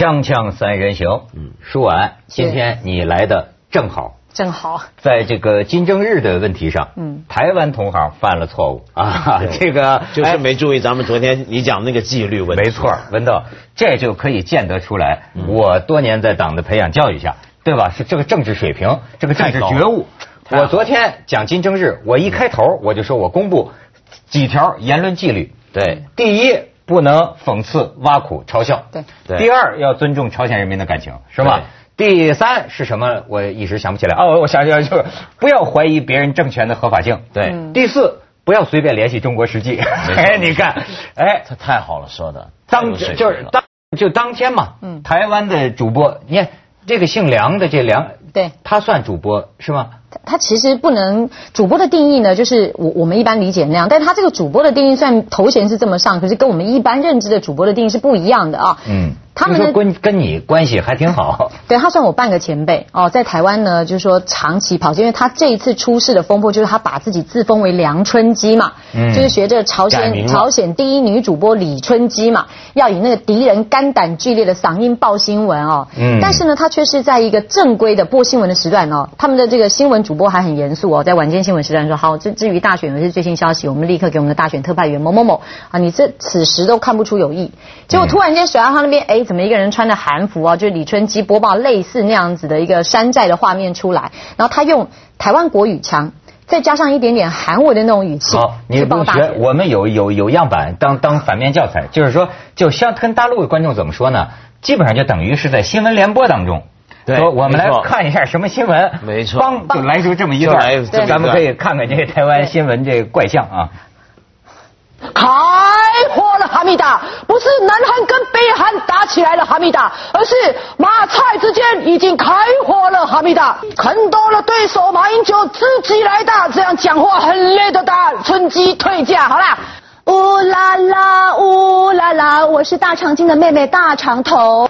锵锵三人行，嗯，舒婉，今天你来的正好，正好，在这个金正日的问题上，嗯，台湾同行犯了错误。啊，这个就是没注意咱们昨天你讲那个纪律问题，没错，文道，这就可以见得出来，我多年在党的培养教育下，对吧？是这个政治水平，这个政治觉悟。我昨天讲金正日，我一开头我就说我公布几条言论纪律，对，第一。不能讽刺、挖苦、嘲笑。对，第二要尊重朝鲜人民的感情，是吧？第三是什么？我一时想不起来。哦，我想起来，就是不要怀疑别人政权的合法性。对。第四，不要随便联系中国实际。哎，你看，哎，他太好了，说的。当就是当就当天嘛。嗯。台湾的主播，你看这个姓梁的这梁，对，他算主播是吗？他其实不能主播的定义呢，就是我我们一般理解那样，但是他这个主播的定义虽然头衔是这么上，可是跟我们一般认知的主播的定义是不一样的啊。嗯。他们的跟跟你关系还挺好，对他算我半个前辈。哦，在台湾呢，就是说长期跑，因为他这一次出事的风波，就是他把自己自封为梁春姬嘛，嗯。就是学着朝鲜朝鲜第一女主播李春姬嘛，要以那个敌人肝胆俱裂的嗓音报新闻哦，嗯，但是呢，他却是在一个正规的播新闻的时段哦，他们的这个新闻主播还很严肃哦，在晚间新闻时段说好，至至于大选有些最新消息，我们立刻给我们的大选特派员某某某啊，你这此时都看不出有意，结果突然间甩到他那边，哎，怎么一个人穿着韩。韩服啊，就是李春基播报类似那样子的一个山寨的画面出来，然后他用台湾国语腔，再加上一点点韩文的那种语气。好，你不学，我们有有有样板当当反面教材，就是说，就像跟大陆的观众怎么说呢？基本上就等于是在新闻联播当中，说我们来看一下什么新闻，没错，帮就来出这么一段，咱们可以看看这个台湾新闻这个怪象啊。开火了，哈密达！不是南韩跟北韩打起来了，哈密达，而是马蔡之间已经开火了，哈密达。看多了对手，马英九自己来打，这样讲话很累的打。趁机退价，好啦。呜啦啦，呜啦啦，我是大长今的妹妹大长头。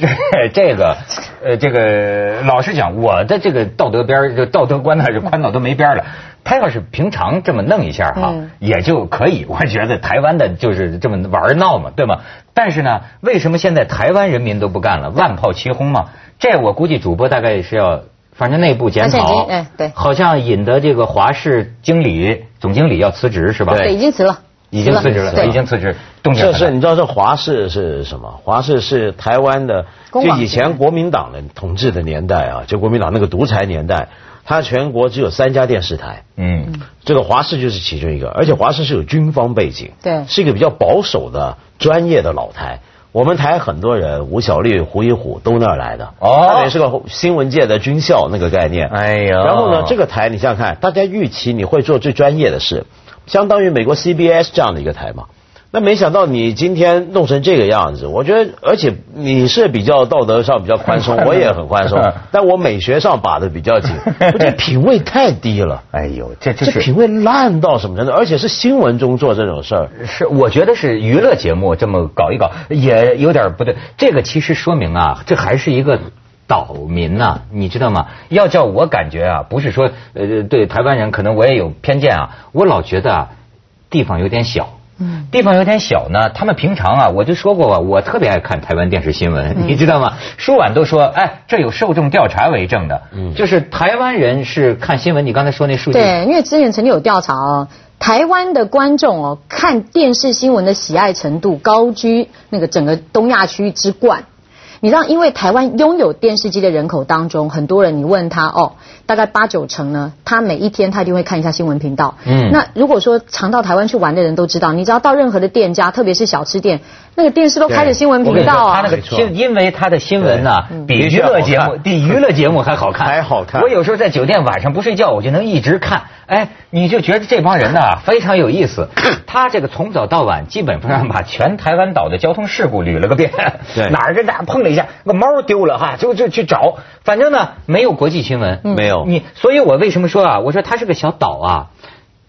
这 这个，呃，这个老实讲，我的这个道德边就道德观呢是宽到都没边了。他要是平常这么弄一下哈，也就可以。我觉得台湾的就是这么玩闹嘛，对吗？但是呢，为什么现在台湾人民都不干了？万炮齐轰嘛。这我估计主播大概是要，反正内部检讨。哎，对。好像引得这个华视经理、总经理要辞职是吧？对，已经辞了。已经辞职了，已经辞职。这是你知道这华氏是什么？华氏是台湾的，就以前国民党的统治的年代啊，就国民党那个独裁年代，它全国只有三家电视台。嗯，这个华视就是其中一个，而且华视是有军方背景，对，是一个比较保守的专业的老台。我们台很多人，吴小莉、胡一虎都那儿来的，哦，他也是个新闻界的军校那个概念。哎呀，然后呢，这个台你想想看，大家预期你会做最专业的事。相当于美国 CBS 这样的一个台嘛，那没想到你今天弄成这个样子，我觉得，而且你是比较道德上比较宽松，我也很宽松，但我美学上把的比较紧，这品味太低了。哎呦，这这品味烂到什么程度？而且是新闻中做这种事儿，是我觉得是娱乐节目这么搞一搞也有点不对。这个其实说明啊，这还是一个。岛民呐，你知道吗？要叫我感觉啊，不是说呃对台湾人可能我也有偏见啊，我老觉得啊地方有点小，嗯，地方有点小呢。他们平常啊，我就说过吧，我特别爱看台湾电视新闻，你知道吗？舒婉都说，哎，这有受众调查为证的，嗯，就是台湾人是看新闻。你刚才说那数据，对，因为之前曾经有调查哦，台湾的观众哦看电视新闻的喜爱程度高居那个整个东亚区之冠。你知道，因为台湾拥有电视机的人口当中，很多人你问他哦，大概八九成呢，他每一天他一定会看一下新闻频道。嗯，那如果说常到台湾去玩的人都知道，你知道到任何的店家，特别是小吃店。那个电视都开着新闻频道啊！他那个新，因为他的新闻呢，比娱乐节目 比娱乐节目还好看，还好看。我有时候在酒店晚上不睡觉，我就能一直看。哎，你就觉得这帮人呢非常有意思。他这个从早到晚，基本上把全台湾岛的交通事故捋了个遍。对，哪儿跟哪碰了一下，个猫丢了哈，就就去找。反正呢，没有国际新闻，没有你。所以我为什么说啊？我说他是个小岛啊，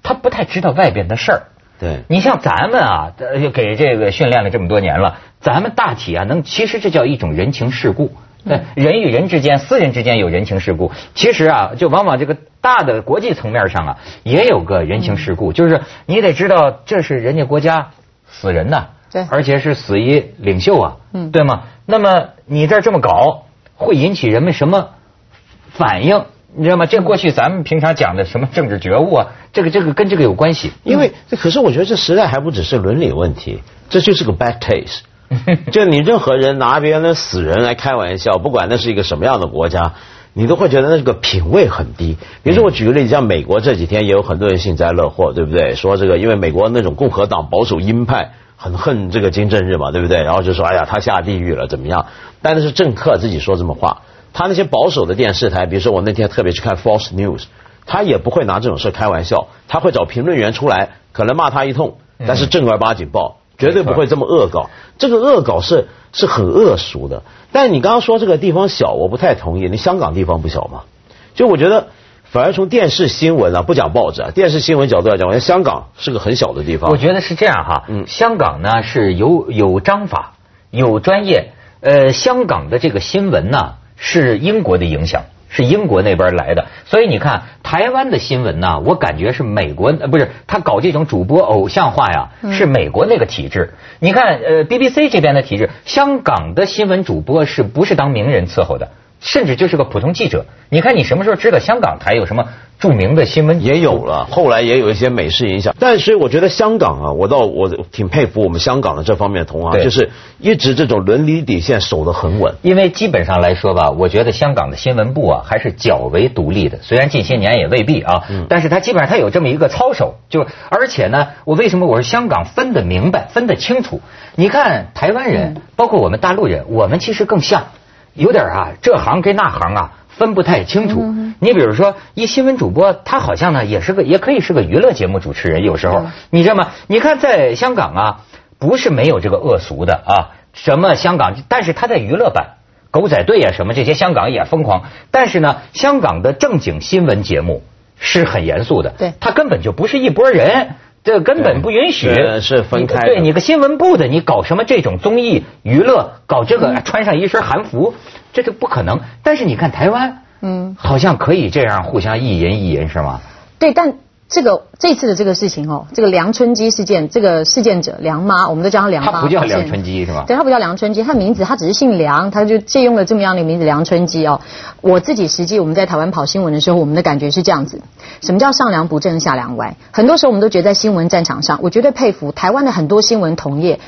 他不太知道外边的事儿。对你像咱们啊，给这个训练了这么多年了，咱们大体啊能，其实这叫一种人情世故。对，人与人之间、私人之间有人情世故，其实啊，就往往这个大的国际层面上啊，也有个人情世故，就是你得知道这是人家国家死人呐。对，而且是死于领袖啊，嗯，对吗？那么你这这么搞，会引起人们什么反应？你知道吗？这过去咱们平常讲的什么政治觉悟啊，这个这个跟这个有关系。因为可是我觉得这时代还不只是伦理问题，这就是个 bad taste。就你任何人拿别人的死人来开玩笑，不管那是一个什么样的国家，你都会觉得那个品味很低。比如说我举个例子，像美国这几天也有很多人幸灾乐祸，对不对？说这个因为美国那种共和党保守鹰派很恨这个金正日嘛，对不对？然后就说哎呀他下地狱了怎么样？但是政客自己说这么话。他那些保守的电视台，比如说我那天特别去看 False News，他也不会拿这种事开玩笑，他会找评论员出来，可能骂他一通，但是正儿八经报，绝对不会这么恶搞。这个恶搞是是很恶俗的。但你刚刚说这个地方小，我不太同意。你香港地方不小嘛？就我觉得，反而从电视新闻啊，不讲报纸啊，电视新闻角度来讲，我觉得香港是个很小的地方。我觉得是这样哈，嗯，香港呢是有有章法，有专业，呃，香港的这个新闻呢。是英国的影响，是英国那边来的，所以你看台湾的新闻呢，我感觉是美国呃不是他搞这种主播偶像化呀，是美国那个体制。你看呃 BBC 这边的体制，香港的新闻主播是不是当名人伺候的？甚至就是个普通记者，你看你什么时候知道香港台有什么著名的新闻？也有了，后来也有一些美式影响。但是我觉得香港啊，我倒我挺佩服我们香港的这方面的同行，就是一直这种伦理底线守得很稳。因为基本上来说吧，我觉得香港的新闻部啊还是较为独立的，虽然近些年也未必啊，但是他基本上他有这么一个操守。就而且呢，我为什么我说香港分得明白、分得清楚？你看台湾人，包括我们大陆人，我们其实更像。有点啊，这行跟那行啊分不太清楚。你比如说，一新闻主播，他好像呢也是个，也可以是个娱乐节目主持人。有时候，你知道吗？你看在香港啊，不是没有这个恶俗的啊，什么香港，但是他在娱乐版，狗仔队啊什么这些，香港也疯狂。但是呢，香港的正经新闻节目是很严肃的，对，他根本就不是一拨人。这根本不允许，是分开。对你个新闻部的，你搞什么这种综艺娱乐，搞这个穿上一身韩服，这就不可能。但是你看台湾，嗯，好像可以这样互相意淫意淫，是吗？对，但。这个这次的这个事情哦，这个梁春基事件，这个事件者梁妈，我们都叫她梁妈。她不叫梁春基是吧？对，她不叫梁春基，她名字她只是姓梁，她就借用了这么样的名字梁春基哦。我自己实际我们在台湾跑新闻的时候，我们的感觉是这样子：什么叫上梁不正下梁歪？很多时候我们都觉得在新闻战场上，我绝对佩服台湾的很多新闻同业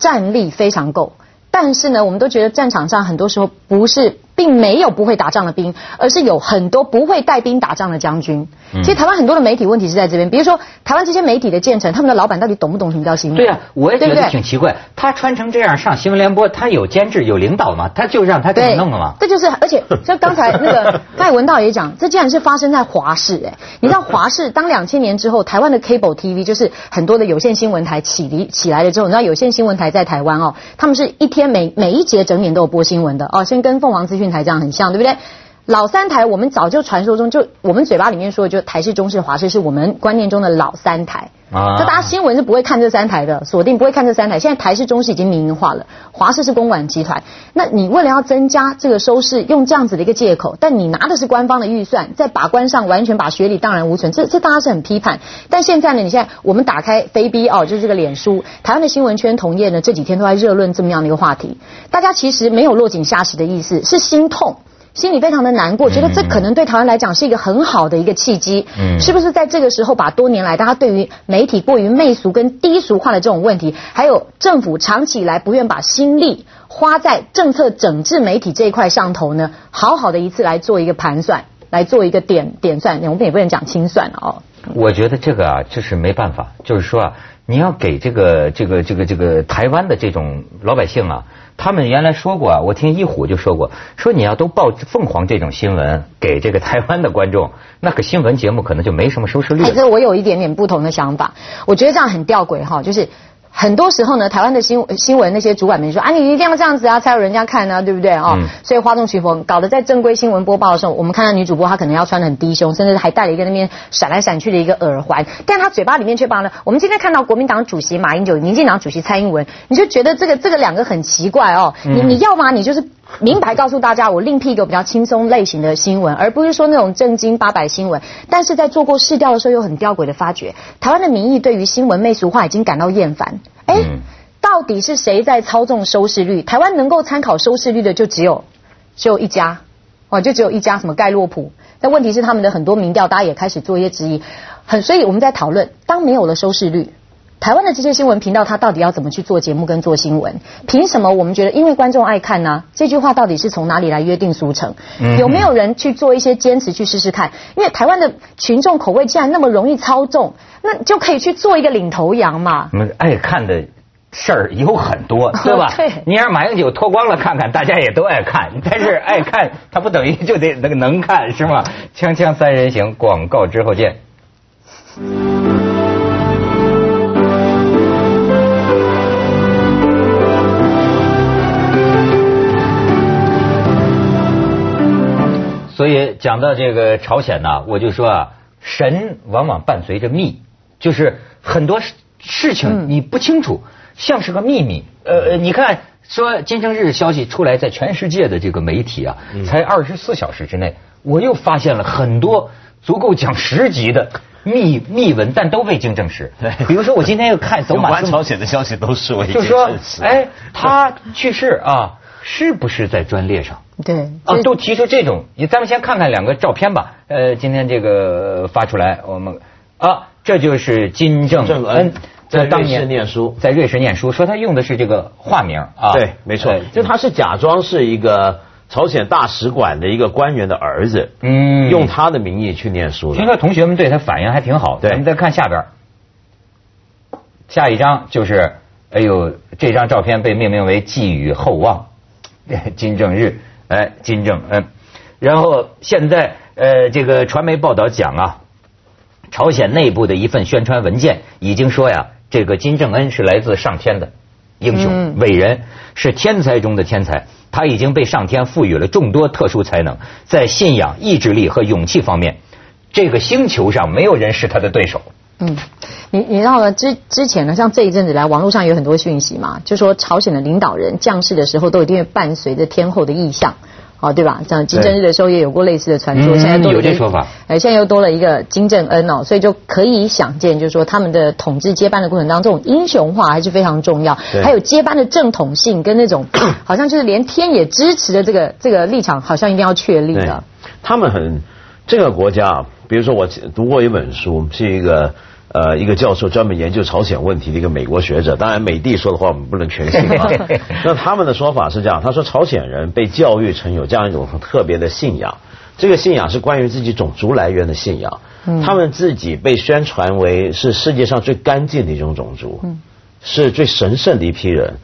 战力非常够，但是呢，我们都觉得战场上很多时候不是。并没有不会打仗的兵，而是有很多不会带兵打仗的将军。其实台湾很多的媒体问题是在这边，比如说台湾这些媒体的建成，他们的老板到底懂不懂什么叫新闻？对啊，我也觉得挺奇怪。他穿成这样上新闻联播，他有监制有领导吗？他就让他这么弄了吗？这就是，而且 像刚才那个盖文道也讲，这竟然是发生在华视哎！你知道华视当两千年之后，台湾的 cable TV 就是很多的有线新闻台起立起来了之后，你知道有线新闻台在台湾哦，他们是一天每每一节整点都有播新闻的哦，先跟凤凰资讯台这样很像，对不对？老三台，我们早就传说中就我们嘴巴里面说的，就台式、中式、华式是我们观念中的老三台。啊，就大家新闻是不会看这三台的，锁定不会看这三台。现在台视、中视已经民营化了，华视是公管集团。那你为了要增加这个收视，用这样子的一个借口，但你拿的是官方的预算，在把关上完全把学历荡然无存，这这大家是很批判。但现在呢，你现在我们打开非 B 哦，就是这个脸书，台湾的新闻圈同业呢这几天都在热论这么样的一个话题，大家其实没有落井下石的意思，是心痛。心里非常的难过，觉得这可能对台湾来讲是一个很好的一个契机，嗯是不是在这个时候把多年来大家对于媒体过于媚俗跟低俗化的这种问题，还有政府长期以来不愿把心力花在政策整治媒体这一块上头呢？好好的一次来做一个盘算，来做一个点点算，我们也不能讲清算哦。我觉得这个啊，就是没办法，就是说啊，你要给这个这个这个这个台湾的这种老百姓啊。他们原来说过啊，我听一虎就说过，说你要都报凤凰这种新闻给这个台湾的观众，那个新闻节目可能就没什么收视率。还是我有一点点不同的想法，我觉得这样很吊诡哈，就是。很多时候呢，台湾的新新闻那些主管们说啊，你一定要这样子啊，才有人家看呢，对不对啊？所以哗众取宠，搞得在正规新闻播报的时候，我们看到女主播她可能要穿的很低胸，甚至还戴了一个那边闪来闪去的一个耳环，但她嘴巴里面却把呢，我们今天看到国民党主席马英九、民进党主席蔡英文，你就觉得这个这个两个很奇怪哦。你你要吗？你就是。明白告诉大家，我另辟一个比较轻松类型的新闻，而不是说那种正经八百新闻。但是在做过试调的时候，又很吊诡的发觉，台湾的民意对于新闻媚俗化已经感到厌烦。哎。到底是谁在操纵收视率？台湾能够参考收视率的就只有只有一家，哦，就只有一家什么盖洛普。但问题是他们的很多民调，大家也开始做一些质疑。很，所以我们在讨论，当没有了收视率。台湾的这些新闻频道，它到底要怎么去做节目跟做新闻？凭什么我们觉得因为观众爱看呢？这句话到底是从哪里来约定俗成？有没有人去做一些坚持去试试看？因为台湾的群众口味既然那么容易操纵，那就可以去做一个领头羊嘛。我们爱看的事儿有很多，对吧？对。你让马英九脱光了看看，大家也都爱看。但是爱看，他不等于就得那个能看，是吗？锵锵三人行，广告之后见。所以讲到这个朝鲜呢，我就说啊，神往往伴随着秘，就是很多事情你不清楚，像是个秘密。呃，你看说金正日消息出来，在全世界的这个媒体啊，才二十四小时之内，我又发现了很多足够讲十集的秘密文，但都未经证实。比如说我今天又看 走马朝鲜的消息都是未经证实。哎，他去世啊，是不是在专列上？对啊，都提出这种，咱们先看看两个照片吧。呃，今天这个发出来，我们啊，这就是金正恩在瑞士念书，在瑞士念书，说他用的是这个化名啊。对，没错，就他是假装是一个朝鲜大使馆的一个官员的儿子，嗯，用他的名义去念书。听说同学们对他反应还挺好。对咱们再看下边，下一张就是，哎呦，这张照片被命名为寄予厚望，金正日。哎，金正恩，然后现在呃，这个传媒报道讲啊，朝鲜内部的一份宣传文件已经说呀，这个金正恩是来自上天的英雄伟人，是天才中的天才，他已经被上天赋予了众多特殊才能，在信仰、意志力和勇气方面，这个星球上没有人是他的对手。嗯，你你知道吗？之之前呢，像这一阵子来，网络上有很多讯息嘛，就说朝鲜的领导人降世的时候，都一定会伴随着天后的意象，哦，对吧？像金正日的时候也有过类似的传说，现在有这说法。哎，现在又多了一个金正恩哦，所以就可以想见，就是说他们的统治接班的过程当中，英雄化还是非常重要，还有接班的正统性跟那种 好像就是连天也支持的这个这个立场，好像一定要确立的。他们很这个国家。比如说，我读过一本书，是一个呃一个教授专门研究朝鲜问题的一个美国学者。当然，美帝说的话我们不能全信啊。那他们的说法是这样：他说，朝鲜人被教育成有这样一种很特别的信仰，这个信仰是关于自己种族来源的信仰。他们自己被宣传为是世界上最干净的一种种族，是最神圣的一批人，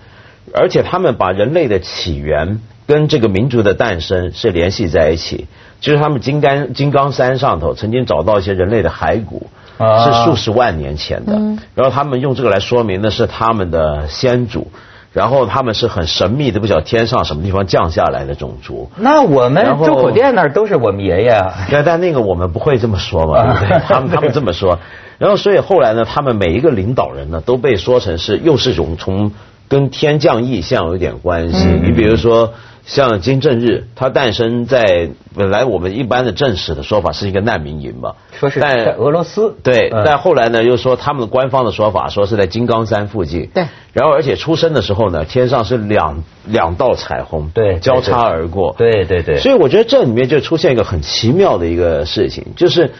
而且他们把人类的起源跟这个民族的诞生是联系在一起。就是他们金刚金刚山上头曾经找到一些人类的骸骨，是数十万年前的。然后他们用这个来说明的是他们的先祖，然后他们是很神秘的，不晓得天上什么地方降下来的种族。那我们周口店那儿都是我们爷爷啊。对，但那个我们不会这么说嘛，对不对？他们他们这么说。然后所以后来呢，他们每一个领导人呢，都被说成是又是种从跟天降异象有点关系。你比如说。像金正日，他诞生在本来我们一般的正史的说法是一个难民营嘛，说是在俄罗斯，对，但后来呢又说他们官方的说法说是在金刚山附近，对，然后而且出生的时候呢，天上是两两道彩虹，对，交叉而过，对对对，所以我觉得这里面就出现一个很奇妙的一个事情，就是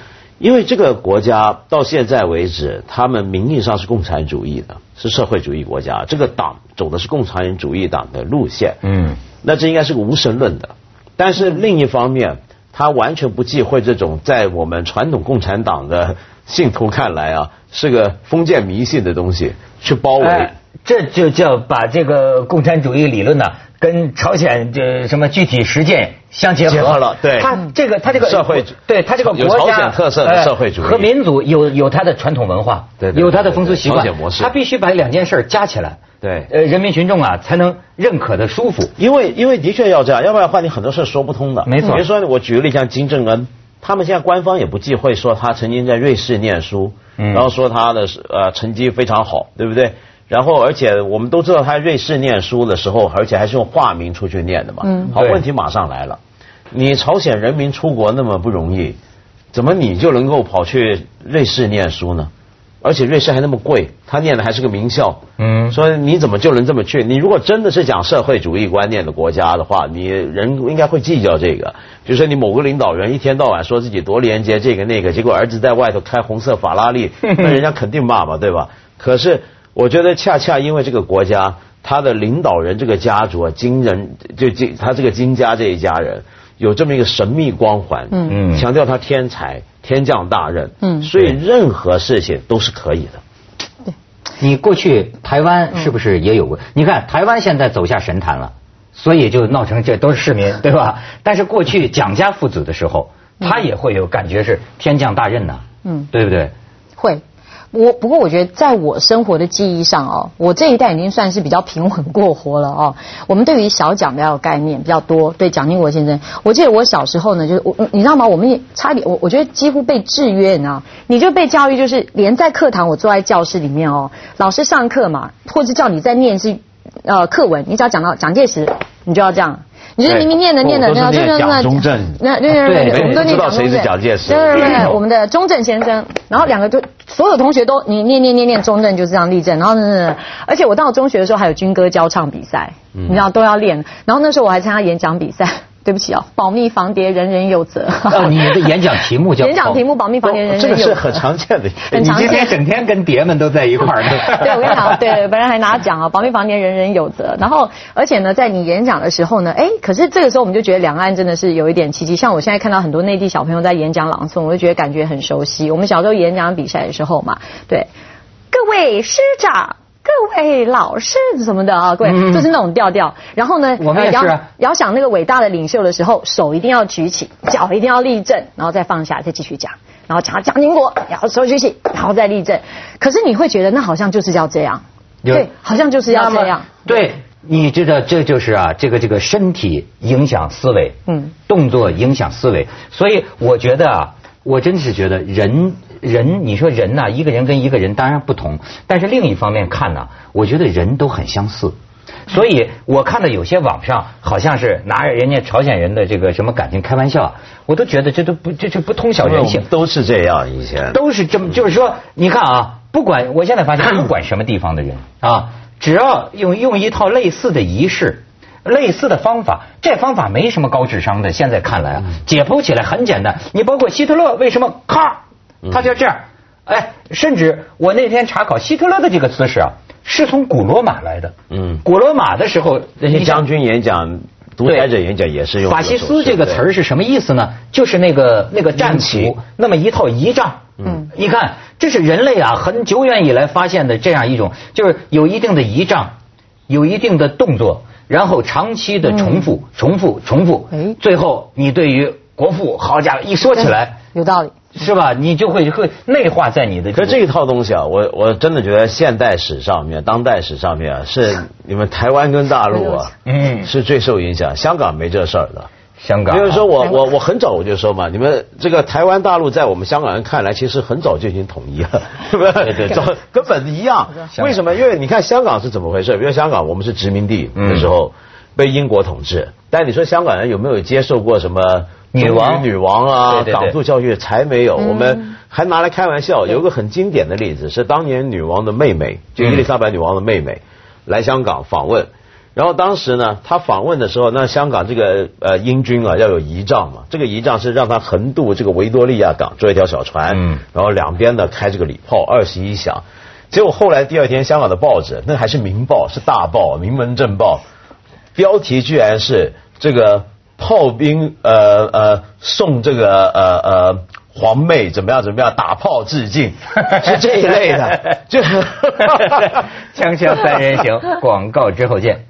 因为这个国家到现在为止，他们名义上是共产主义的，是社会主义国家，这个党走的是共产主义党的路线，嗯。那这应该是个无神论的，但是另一方面，他完全不忌讳这种在我们传统共产党的信徒看来啊，是个封建迷信的东西去包围，这就叫把这个共产主义理论呢。跟朝鲜这什么具体实践相结合了，对，他这个他这个社会，对他这个国家特色的社会主义和民族有有他的传统文化，对，有他的风俗习惯模式，他必须把两件事加起来，对，呃，人民群众啊才能认可的舒服，因为因为的确要这样，要不然的话你很多事说不通的，没错。比如说我举个例，像金正恩，他们现在官方也不忌讳说他曾经在瑞士念书，然后说他的呃成绩非常好，对不对？然后，而且我们都知道他瑞士念书的时候，而且还是用化名出去念的嘛。嗯。好，问题马上来了，你朝鲜人民出国那么不容易，怎么你就能够跑去瑞士念书呢？而且瑞士还那么贵，他念的还是个名校。嗯，说你怎么就能这么去？你如果真的是讲社会主义观念的国家的话，你人应该会计较这个。比如说你某个领导人一天到晚说自己多廉洁，这个那个，结果儿子在外头开红色法拉利，那人家肯定骂嘛，对吧？可是我觉得恰恰因为这个国家，他的领导人这个家族啊，金人就金他这个金家这一家人有这么一个神秘光环，嗯，强调他天才。天降大任，嗯，所以任何事情都是可以的。对，你过去台湾是不是也有过？你看台湾现在走下神坛了，所以就闹成这都是市民，对吧？但是过去蒋家父子的时候，他也会有感觉是天降大任呐，嗯，对不对？会。我不过我觉得，在我生活的记忆上哦，我这一代已经算是比较平稳过活了哦。我们对于小蒋比较有概念比较多，对蒋经国先生，我记得我小时候呢，就是我你知道吗？我们也差点，我我觉得几乎被制约，你知道？你就被教育，就是连在课堂，我坐在教室里面哦，老师上课嘛，或者叫你在念是呃课文，你只要讲到蒋介石，你就要这样。你是明明念的念的，那就是那中正，那对对对，我们都念蒋中正。蒋介石？对对对，我们的中正先生。然后两个都，所有同学都你念念念念中正，就是这样立正。然后呢，而且我到中学的时候还有军歌交唱比赛，你知道都要练。然后那时候我还参加演讲比赛。对不起啊，保密防谍，人人有责。你的演讲题目叫演讲题目，保密防谍，人人有责。这个是很常见的，很常见。你今天整天跟谍们都在一块儿。对，我跟你讲，对，本人还拿奖啊，保密防谍，人人有责。然后，而且呢，在你演讲的时候呢，哎，可是这个时候我们就觉得两岸真的是有一点奇迹。像我现在看到很多内地小朋友在演讲朗诵，我就觉得感觉很熟悉。我们小时候演讲比赛的时候嘛，对，各位师长。各位老师什么的啊，各位就是那种调调。然后呢，我们也是遥想那个伟大的领袖的时候，手一定要举起，脚一定要立正，然后再放下，再继续讲。然后讲蒋经国，然后手举起，然后再立正。可是你会觉得那好像就是要这样，对，好像就是要这样。对，你知道这就是啊，这个这个身体影响思维，嗯，动作影响思维。所以我觉得啊，我真是觉得人。人，你说人呐，一个人跟一个人当然不同，但是另一方面看呢，我觉得人都很相似。所以我看到有些网上好像是拿人家朝鲜人的这个什么感情开玩笑，我都觉得这都不这这不通晓人性。都是这样以前。都是这么，就是说，你看啊，不管我现在发现，不管什么地方的人啊，只要用用一套类似的仪式。类似的方法，这方法没什么高智商的。现在看来啊，解剖起来很简单。你包括希特勒为什么咔？他就这样，哎，甚至我那天查考希特勒的这个姿势啊，是从古罗马来的。嗯，古罗马的时候那些将军演讲、独裁者演讲也是用。法西斯这个词儿是什么意思呢？就是那个那个战俘那么一套仪仗。嗯，你看，这是人类啊很久远以来发现的这样一种，就是有一定的仪仗，有一定的动作，然后长期的重复、重复、重复，哎，最后你对于国父，好家伙，一说起来有道理。是吧？你就会会内化在你的。可这一套东西啊，我我真的觉得现代史上面、当代史上面啊，是 你们台湾跟大陆啊，嗯，是最受影响。香港没这事儿的。香港。因为说我我我很早我就说嘛，你们这个台湾大陆在我们香港人看来，其实很早就已经统一了，是不是？对对，早根本一样。为什么？因为你看香港是怎么回事？比如香港，我们是殖民地的时候被英国统治，但你说香港人有没有接受过什么？女王，女王啊，港督教育才没有。我们还拿来开玩笑，有个很经典的例子是当年女王的妹妹，就伊丽莎白女王的妹妹来香港访问。然后当时呢，她访问的时候，那香港这个呃英军啊要有仪仗嘛，这个仪仗是让她横渡这个维多利亚港，坐一条小船，嗯，然后两边呢开这个礼炮二十一响。结果后来第二天，香港的报纸那还是《明报》，是大报，《名门正报》，标题居然是这个。炮兵呃呃送这个呃呃皇妹怎么样怎么样打炮致敬 是这一类的，就是 锵锵三人行广告之后见。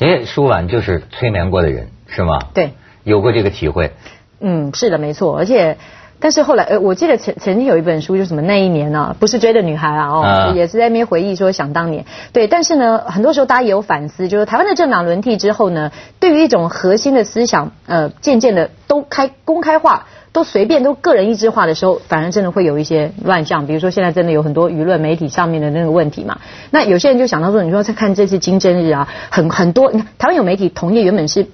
哎，舒婉就是催眠过的人是吗？对，有过这个体会。嗯，是的，没错，而且，但是后来，呃，我记得曾曾经有一本书，就什么那一年呢，不是追的女孩啊，哦，也是在那边回忆说想当年，对，但是呢，很多时候大家也有反思，就是台湾的政党轮替之后呢，对于一种核心的思想，呃，渐渐的都开公开化。都随便都个人意志化的时候，反而真的会有一些乱象。比如说现在真的有很多舆论媒体上面的那个问题嘛。那有些人就想到说，你说在看这次金正日啊，很很多，你看台湾有媒体同业原本是。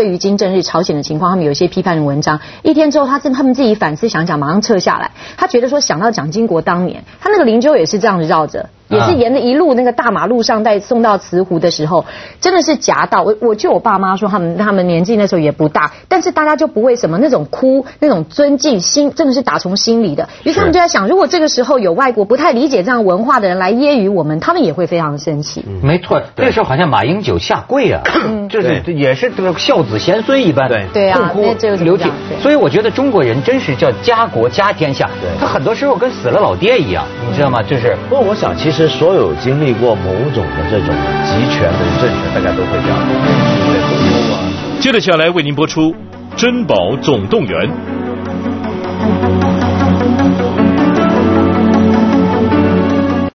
对于金正日朝鲜的情况，他们有一些批判的文章。一天之后，他自他们自己反思想想，马上撤下来。他觉得说，想到蒋经国当年，他那个灵柩也是这样子绕着。也是沿着一路那个大马路上，在送到慈湖的时候，真的是夹到。我我就我爸妈说，他们他们年纪那时候也不大，但是大家就不为什么那种哭，那种尊敬心，真的是打从心里的。于是他们就在想，如果这个时候有外国不太理解这样文化的人来揶揄我们，他们也会非常生气。没错，那时候好像马英九下跪啊，就是也是这个孝子贤孙一般，对对啊，哭流涕。所以我觉得中国人真是叫家国家天下，他很多时候跟死了老爹一样，你知道吗？就是。不过我想，其实。是所有经历过某种的这种集权的政权，大家都会这样。接着下来为您播出《珍宝总动员》。